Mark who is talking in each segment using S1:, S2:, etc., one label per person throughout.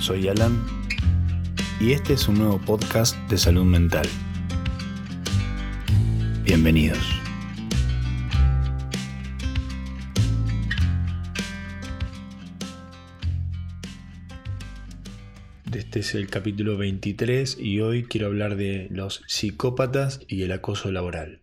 S1: soy Alan y este es un nuevo podcast de salud mental. Bienvenidos. Este es el capítulo 23 y hoy quiero hablar de los psicópatas y el acoso laboral.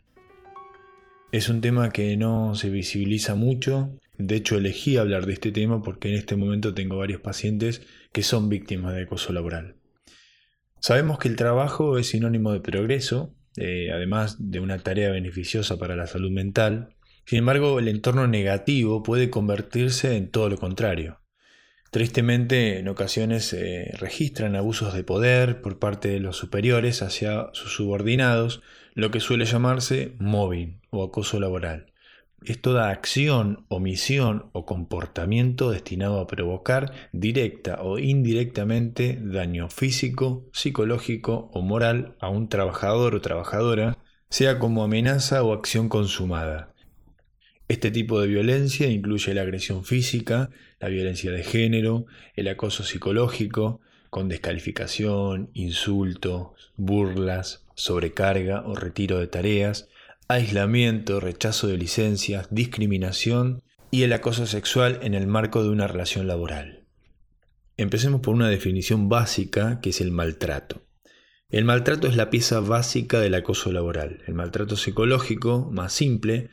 S1: Es un tema que no se visibiliza mucho, de hecho elegí hablar de este tema porque en este momento tengo varios pacientes que son víctimas de acoso laboral. Sabemos que el trabajo es sinónimo de progreso, eh, además de una tarea beneficiosa para la salud mental. Sin embargo, el entorno negativo puede convertirse en todo lo contrario. Tristemente, en ocasiones se registran abusos de poder por parte de los superiores hacia sus subordinados, lo que suele llamarse mobbing o acoso laboral es toda acción, omisión o comportamiento destinado a provocar directa o indirectamente daño físico, psicológico o moral a un trabajador o trabajadora, sea como amenaza o acción consumada. Este tipo de violencia incluye la agresión física, la violencia de género, el acoso psicológico, con descalificación, insultos, burlas, sobrecarga o retiro de tareas, aislamiento, rechazo de licencias, discriminación y el acoso sexual en el marco de una relación laboral. Empecemos por una definición básica que es el maltrato. El maltrato es la pieza básica del acoso laboral. El maltrato psicológico, más simple,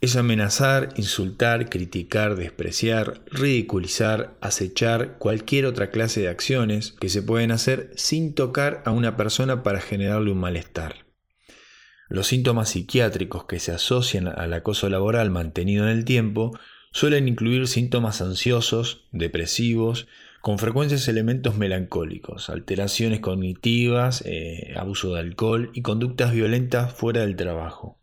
S1: es amenazar, insultar, criticar, despreciar, ridiculizar, acechar cualquier otra clase de acciones que se pueden hacer sin tocar a una persona para generarle un malestar. Los síntomas psiquiátricos que se asocian al acoso laboral mantenido en el tiempo suelen incluir síntomas ansiosos, depresivos, con frecuencias elementos melancólicos, alteraciones cognitivas, eh, abuso de alcohol y conductas violentas fuera del trabajo.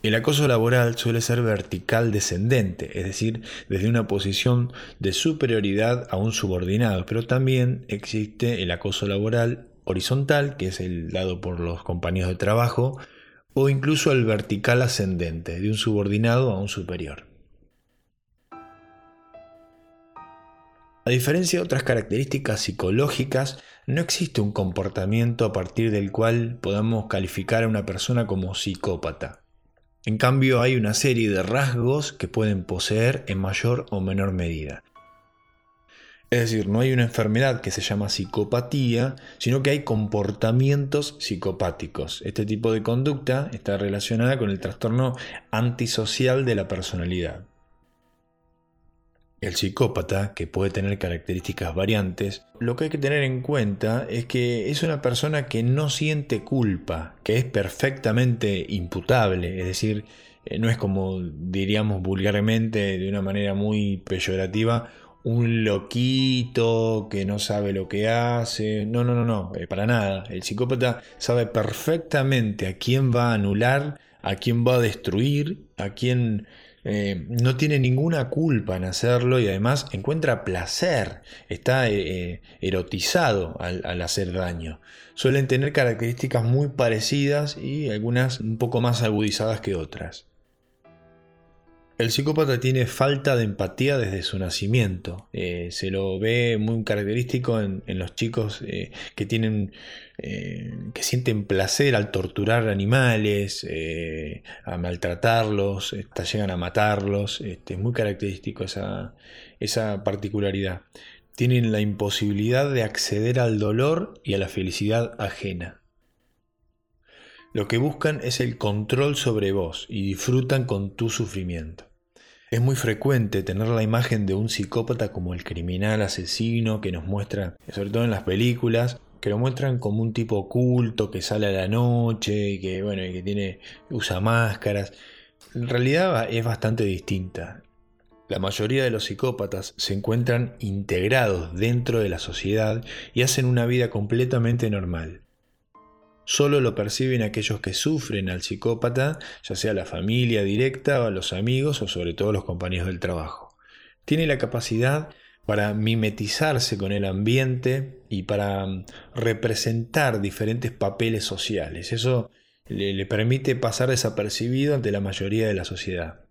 S1: El acoso laboral suele ser vertical descendente, es decir, desde una posición de superioridad a un subordinado, pero también existe el acoso laboral horizontal, que es el dado por los compañeros de trabajo, o incluso el vertical ascendente, de un subordinado a un superior. A diferencia de otras características psicológicas, no existe un comportamiento a partir del cual podamos calificar a una persona como psicópata. En cambio, hay una serie de rasgos que pueden poseer en mayor o menor medida. Es decir, no hay una enfermedad que se llama psicopatía, sino que hay comportamientos psicopáticos. Este tipo de conducta está relacionada con el trastorno antisocial de la personalidad. El psicópata, que puede tener características variantes, lo que hay que tener en cuenta es que es una persona que no siente culpa, que es perfectamente imputable, es decir, eh, no es como diríamos vulgarmente, de una manera muy peyorativa, un loquito que no sabe lo que hace. No, no, no, no, eh, para nada. El psicópata sabe perfectamente a quién va a anular, a quién va a destruir, a quién eh, no tiene ninguna culpa en hacerlo y además encuentra placer, está eh, erotizado al, al, hacer daño. Suelen tener características muy parecidas y algunas un poco más agudizadas que otras. El psicópata tiene falta de empatía desde su nacimiento. Eh, se lo ve muy característico en, los chicos eh, que tienen eh, que sienten placer al torturar animales, a maltratarlos, hasta llegan a matarlos. Este, es muy característico esa, esa particularidad. Tienen la imposibilidad de acceder al dolor y a la felicidad ajena. Lo que buscan es el control sobre vos y disfrutan con tu sufrimiento. Es muy frecuente tener la imagen de un psicópata como el criminal asesino que nos muestra, sobre todo en las películas, que lo muestran como un tipo oculto que sale a la noche y que bueno, y que tiene usa máscaras. En realidad es bastante distinta. La mayoría de los psicópatas se encuentran integrados dentro de la sociedad y hacen una vida completamente normal solo lo perciben aquellos que sufren al psicópata, ya sea la familia directa o los amigos o sobre todo los compañeros del trabajo. Tiene la capacidad para mimetizarse con el ambiente y para mm, representar diferentes papeles sociales. Eso le, le permite pasar desapercibido ante la mayoría de la sociedad.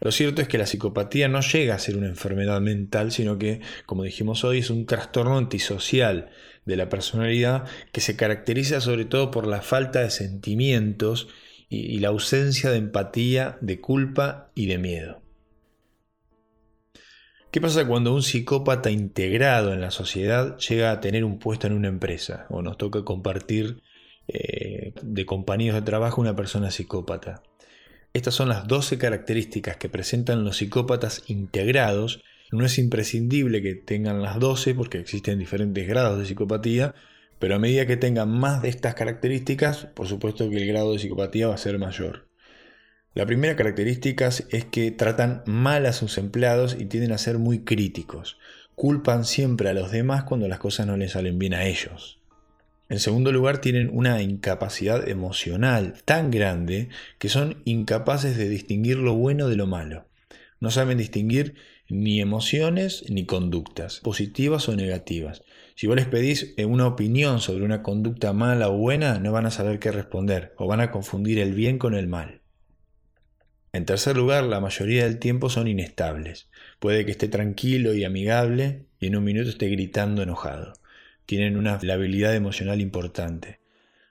S1: Lo cierto es que la psicopatía no llega a ser una enfermedad mental, sino que, como dijimos hoy, es un trastorno antisocial de la personalidad que se caracteriza sobre todo por la falta de sentimientos y, la ausencia de empatía, de culpa y de miedo. ¿Qué pasa cuando un psicópata integrado en la sociedad llega a tener un puesto en una empresa o nos toca compartir eh, de compañeros de trabajo una persona psicópata? Estas son las 12 características que presentan los psicópatas integrados. No es imprescindible que tengan las 12 porque existen diferentes grados de psicopatía, pero a medida que tengan más de estas características, por supuesto que el grado de psicopatía va a ser mayor. La primera característica es que tratan mal a sus empleados y tienden a ser muy críticos. Culpan siempre a los demás cuando las cosas no les salen bien a ellos. En segundo lugar, tienen una incapacidad emocional tan grande que son incapaces de distinguir lo bueno de lo malo. No saben distinguir ni emociones ni conductas, positivas o negativas. Si vos les pedís eh, una opinión sobre una conducta mala o buena, no van a saber qué responder o van a confundir el bien con el mal. En tercer lugar, la mayoría del tiempo son inestables. Puede que esté tranquilo y amigable y en un minuto esté gritando enojado tienen una labilidad emocional importante.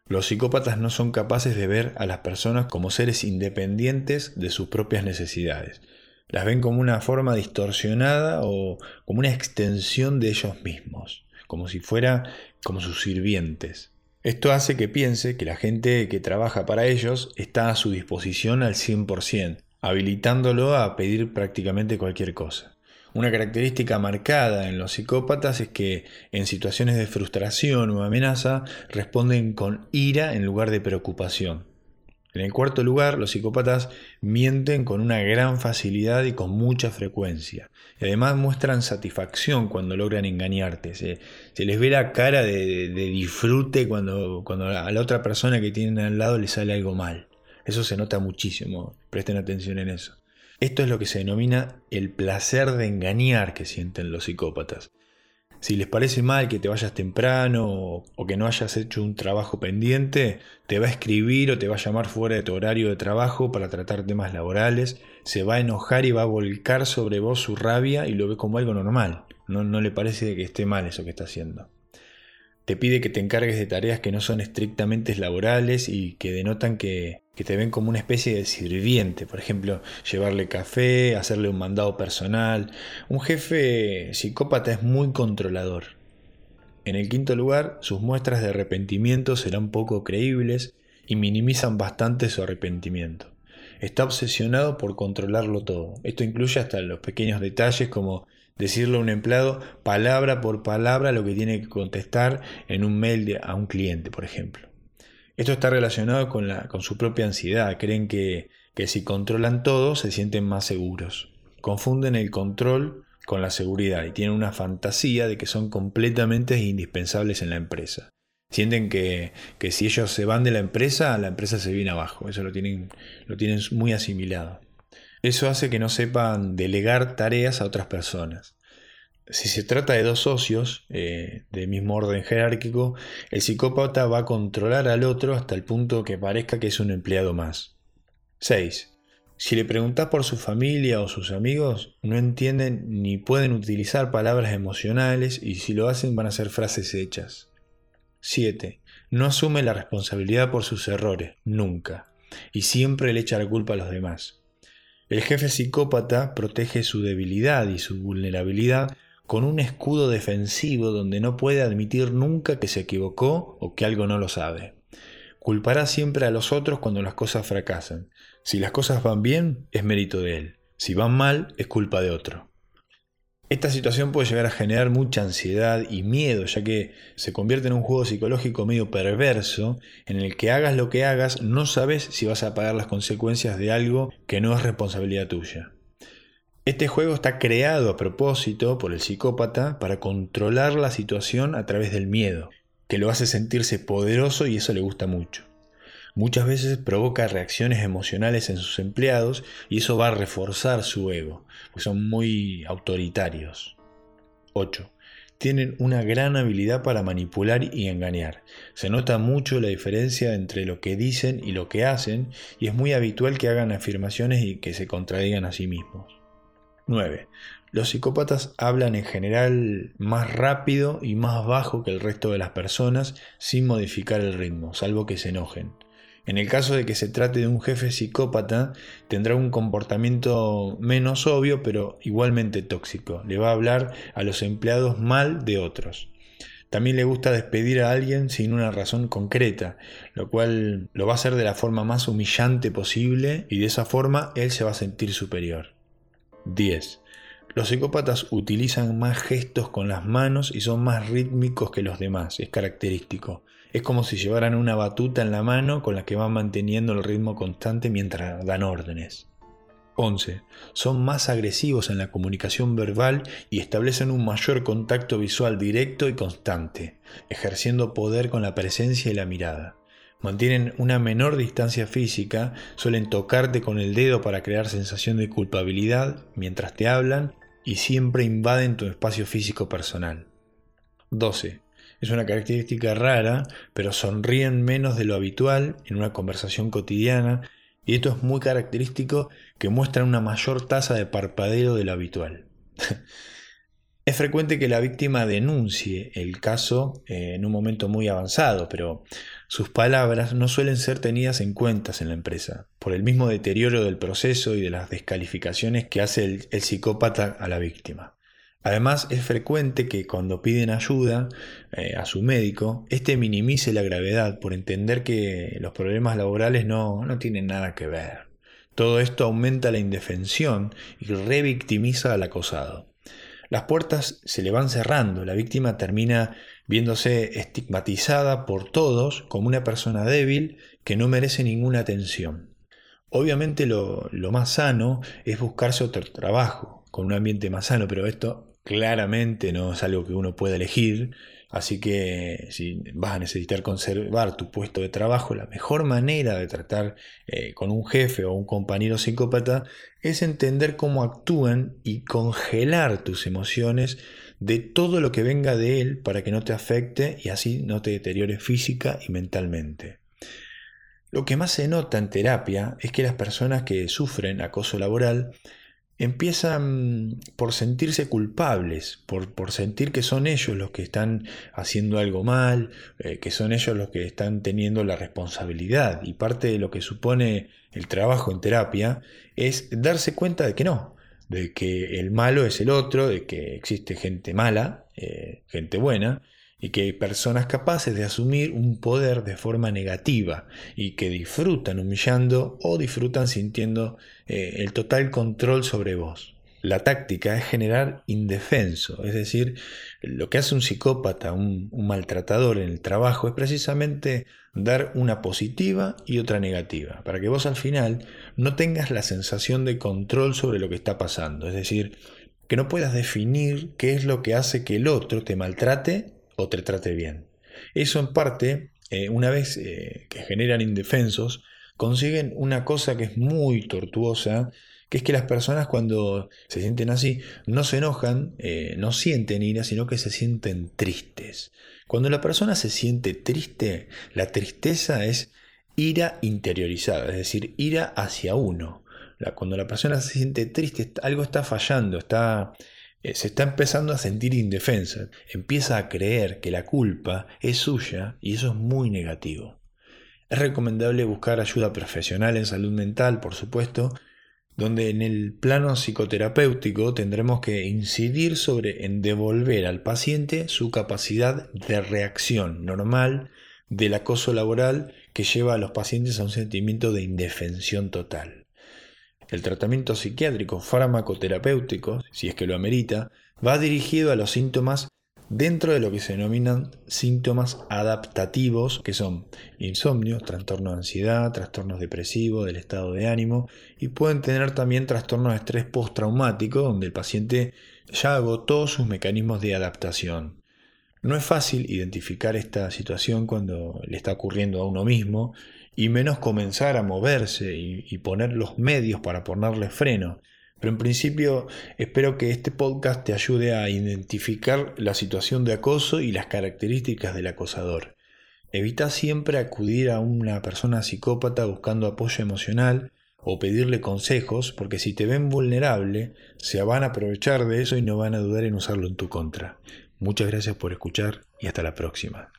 S1: Los psicópatas no son capaces de ver a las personas como seres independientes de sus propias necesidades. Las ven como una forma distorsionada o como una extensión de ellos mismos, como si fuera como sus sirvientes. Esto hace que piense que la gente que trabaja para ellos está a su disposición al 100%, habilitándolo a pedir prácticamente cualquier cosa. Una característica marcada en los psicópatas es que en situaciones de frustración o amenaza responden con ira en lugar de preocupación. En el cuarto lugar, los psicópatas mienten con una gran facilidad y con mucha frecuencia. Y además muestran satisfacción cuando logran engañarte. Se, les ve la cara de, disfrute cuando, cuando a la otra persona que tienen al lado le sale algo mal. Eso se nota muchísimo. Presten atención en eso. Esto es lo que se denomina el placer de engañar que sienten los psicópatas. Si les parece mal que te vayas temprano o, que no hayas hecho un trabajo pendiente, te va a escribir o te va a llamar fuera de tu horario de trabajo para tratar temas laborales, se va a enojar y va a volcar sobre vos su rabia y lo ve como algo normal. No, no le parece que esté mal eso que está haciendo te pide que te encargues de tareas que no son estrictamente laborales y que denotan que, te ven como una especie de sirviente, por ejemplo, llevarle café, hacerle un mandado personal. Un jefe psicópata es muy controlador. En el quinto lugar, sus muestras de arrepentimiento serán poco creíbles y minimizan bastante su arrepentimiento. Está obsesionado por controlarlo todo. Esto incluye hasta los pequeños detalles como decirle a un empleado palabra por palabra lo que tiene que contestar en un mail a un cliente, por ejemplo. Esto está relacionado con, la, con su propia ansiedad. Creen que, que si controlan todo se sienten más seguros. Confunden el control con la seguridad y tienen una fantasía de que son completamente indispensables en la empresa. Sienten que, que, si ellos se van de la empresa, la empresa se viene abajo. Eso lo tienen, lo tienen muy asimilado. Eso hace que no sepan delegar tareas a otras personas. Si se trata de dos socios eh, del mismo orden jerárquico, el psicópata va a controlar al otro hasta el punto que parezca que es un empleado más. 6. Si le preguntas por su familia o sus amigos, no entienden ni pueden utilizar palabras emocionales y si lo hacen van a ser frases hechas. 7. No asume la responsabilidad por sus errores, nunca, y siempre le echa la culpa a los demás. El jefe psicópata protege su debilidad y su vulnerabilidad con un escudo defensivo donde no puede admitir nunca que se equivocó o que algo no lo sabe. Culpará siempre a los otros cuando las cosas fracasan. Si las cosas van bien, es mérito de él. Si van mal, es culpa de otro. Esta situación puede llegar a generar mucha ansiedad y miedo, ya que se convierte en un juego psicológico medio perverso, en el que hagas lo que hagas, no sabes si vas a pagar las consecuencias de algo que no es responsabilidad tuya. Este juego está creado a propósito por el psicópata para controlar la situación a través del miedo, que lo hace sentirse poderoso y eso le gusta mucho. Muchas veces provoca reacciones emocionales en sus empleados y eso va a reforzar su ego, porque son muy autoritarios. 8. tienen una gran habilidad para manipular y engañar. Se nota mucho la diferencia entre lo que dicen y lo que hacen y es muy habitual que hagan afirmaciones y que se contradigan a sí mismos. 9. Los psicópatas hablan en general más rápido y más bajo que el resto de las personas sin modificar el ritmo, salvo que se enojen. En el caso de que se trate de un jefe psicópata, tendrá un comportamiento menos obvio, pero igualmente tóxico. Le va a hablar a los empleados mal de otros. También le gusta despedir a alguien sin una razón concreta, lo cual lo va a hacer de la forma más humillante posible y de esa forma él se va a sentir superior. 10. Los psicópatas utilizan más gestos con las manos y son más rítmicos que los demás, es característico. Es como si llevaran una batuta en la mano con la que van manteniendo el ritmo constante mientras dan órdenes. 11. Son más agresivos en la comunicación verbal y establecen un mayor contacto visual directo y constante, ejerciendo poder con la presencia y la mirada. Mantienen una menor distancia física, suelen tocarte con el dedo para crear sensación de culpabilidad mientras te hablan y siempre invaden tu espacio físico personal. 12. Es una característica rara, pero sonríen menos de lo habitual en una conversación cotidiana y esto es muy característico que muestran una mayor tasa de parpadeo de lo habitual. es frecuente que la víctima denuncie el caso eh, en un momento muy avanzado, pero sus palabras no suelen ser tenidas en cuenta en la empresa, por el mismo deterioro del proceso y de las descalificaciones que hace el psicópata a la víctima. Además, es frecuente que cuando piden ayuda eh, a su médico, éste minimice la gravedad por entender que los problemas laborales no, no tienen nada que ver. Todo esto aumenta la indefensión y revictimiza al acosado. Las puertas se le van cerrando, la víctima termina viéndose estigmatizada por todos como una persona débil que no merece ninguna atención. Obviamente lo, lo más sano es buscarse otro trabajo, con un ambiente más sano, pero esto claramente no es algo que uno pueda elegir, así que si vas a necesitar conservar tu puesto de trabajo, la mejor manera de tratar eh, con un jefe o un compañero psicópata es entender cómo actúan y congelar tus emociones de todo lo que venga de él para que no te afecte y así no te deteriore física y mentalmente. Lo que más se nota en terapia es que las personas que sufren acoso laboral empiezan por sentirse culpables, por, por, sentir que son ellos los que están haciendo algo mal, eh, que son ellos los que están teniendo la responsabilidad. Y parte de lo que supone el trabajo en terapia es darse cuenta de que no, de que el malo es el otro, de que existe gente mala, eh, gente buena, y que hay personas capaces de asumir un poder de forma negativa y que disfrutan humillando o disfrutan sintiendo eh, el total control sobre vos. La táctica es generar indefenso, es decir, lo que hace un psicópata, un, un maltratador en el trabajo es precisamente dar una positiva y otra negativa, para que vos al final no tengas la sensación de control sobre lo que está pasando, es decir, que no puedas definir qué es lo que hace que el otro te maltrate o te trate bien. Eso en parte, eh, una vez eh, que generan indefensos, consiguen una cosa que es muy tortuosa, que es que las personas cuando se sienten así no se enojan, eh, no sienten ira, sino que se sienten tristes. Cuando la persona se siente triste, la tristeza es ira interiorizada, es decir, ira hacia uno. cuando la persona se siente triste, algo está fallando, está se está empezando a sentir indefensa, empieza a creer que la culpa es suya y eso es muy negativo. Es recomendable buscar ayuda profesional en salud mental, por supuesto, donde en el plano psicoterapéutico tendremos que incidir sobre en devolver al paciente su capacidad de reacción normal del acoso laboral que lleva a los pacientes a un sentimiento de indefensión total. El tratamiento psiquiátrico farmacoterapéutico, si es que lo amerita, va dirigido a los síntomas dentro de lo que se denominan síntomas adaptativos, que son insomnio, trastorno de ansiedad, trastornos depresivos del estado de ánimo y pueden tener también trastornos de estrés postraumático, donde el paciente ya agotó sus mecanismos de adaptación. No es fácil identificar esta situación cuando le está ocurriendo a uno mismo y menos comenzar a moverse y, poner los medios para ponerle freno. Pero en principio espero que este podcast te ayude a identificar la situación de acoso y las características del acosador. Evita siempre acudir a una persona psicópata buscando apoyo emocional o pedirle consejos, porque si te ven vulnerable, se van a aprovechar de eso y no van a dudar en usarlo en tu contra. Muchas gracias por escuchar y hasta la próxima.